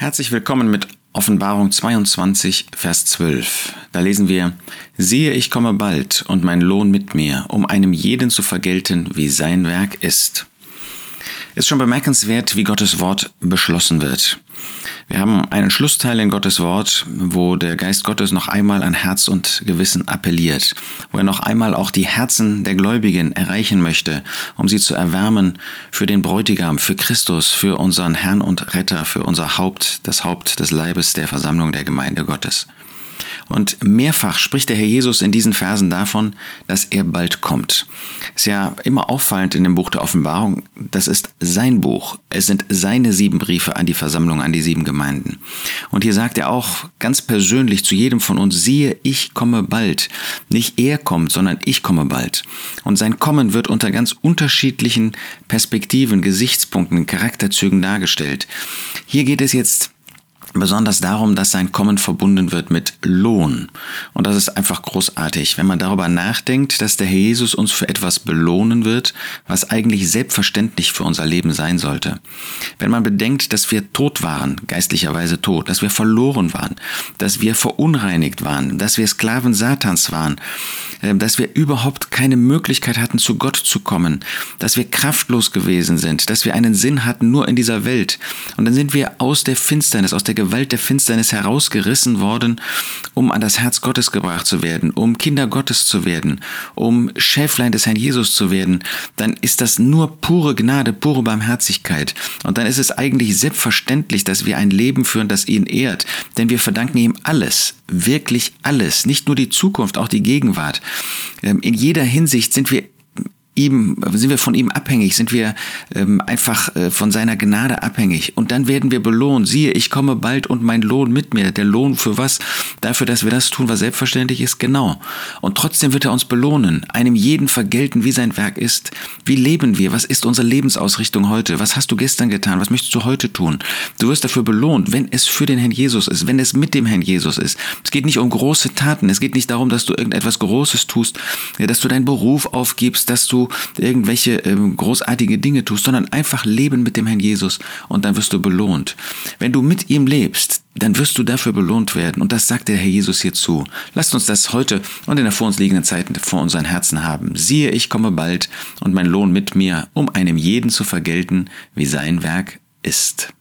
Herzlich willkommen mit Offenbarung 22, Vers 12. Da lesen wir, siehe, ich komme bald und mein Lohn mit mir, um einem jeden zu vergelten, wie sein Werk ist. Ist schon bemerkenswert, wie Gottes Wort beschlossen wird. Wir haben einen Schlussteil in Gottes Wort, wo der Geist Gottes noch einmal an Herz und Gewissen appelliert, wo er noch einmal auch die Herzen der Gläubigen erreichen möchte, um sie zu erwärmen für den Bräutigam, für Christus, für unseren Herrn und Retter, für unser Haupt, das Haupt des Leibes der Versammlung der Gemeinde Gottes. Und mehrfach spricht der Herr Jesus in diesen Versen davon, dass er bald kommt. Ist ja immer auffallend in dem Buch der Offenbarung, das ist sein Buch. Es sind seine sieben Briefe an die Versammlung, an die sieben Gemeinden. Und hier sagt er auch ganz persönlich zu jedem von uns, siehe, ich komme bald. Nicht er kommt, sondern ich komme bald. Und sein Kommen wird unter ganz unterschiedlichen Perspektiven, Gesichtspunkten, Charakterzügen dargestellt. Hier geht es jetzt besonders darum, dass sein Kommen verbunden wird mit Lohn. Und das ist einfach großartig, wenn man darüber nachdenkt, dass der Herr Jesus uns für etwas belohnen wird, was eigentlich selbstverständlich für unser Leben sein sollte. Wenn man bedenkt, dass wir tot waren, geistlicherweise tot, dass wir verloren waren, dass wir verunreinigt waren, dass wir Sklaven Satans waren, äh, dass wir überhaupt keine Möglichkeit hatten, zu Gott zu kommen, dass wir kraftlos gewesen sind, dass wir einen Sinn hatten nur in dieser Welt. Und dann sind wir aus der Finsternis, aus der Gewalt der Finsternis herausgerissen worden, um an das Herz Gottes gebracht zu werden, um Kinder Gottes zu werden, um Schäflein des Herrn Jesus zu werden, dann ist das nur pure Gnade, pure Barmherzigkeit. Und dann ist es eigentlich selbstverständlich, dass wir ein Leben führen, das ihn ehrt, denn wir verdanken ihm alles, wirklich alles, nicht nur die Zukunft, auch die Gegenwart. Ähm, in jeder Hinsicht sind wir ihm, sind wir von ihm abhängig, sind wir ähm, einfach äh, von seiner Gnade abhängig. Und dann werden wir belohnt. Siehe, ich komme bald und mein Lohn mit mir. Der Lohn für was? Dafür, dass wir das tun, was selbstverständlich ist, genau. Und trotzdem wird er uns belohnen, einem jeden vergelten, wie sein Werk ist. Wie leben wir? Was ist unsere Lebensausrichtung heute? Was hast du gestern getan? Was möchtest du heute tun? Du wirst dafür belohnt, wenn es für den Herrn Jesus ist, wenn es mit dem Herrn Jesus ist. Es geht nicht um große Taten. Es geht nicht darum, dass du irgendetwas Großes tust, dass du deinen Beruf aufgibst, dass du irgendwelche ähm, großartige Dinge tust, sondern einfach leben mit dem Herrn Jesus und dann wirst du belohnt. Wenn du mit ihm lebst, dann wirst du dafür belohnt werden. Und das sagt der Herr Jesus hier zu. Lasst uns das heute und in der vor uns liegenden Zeit vor unseren Herzen haben. Siehe, ich komme bald und mein Lohn mit mir, um einem jeden zu vergelten, wie sein Werk ist.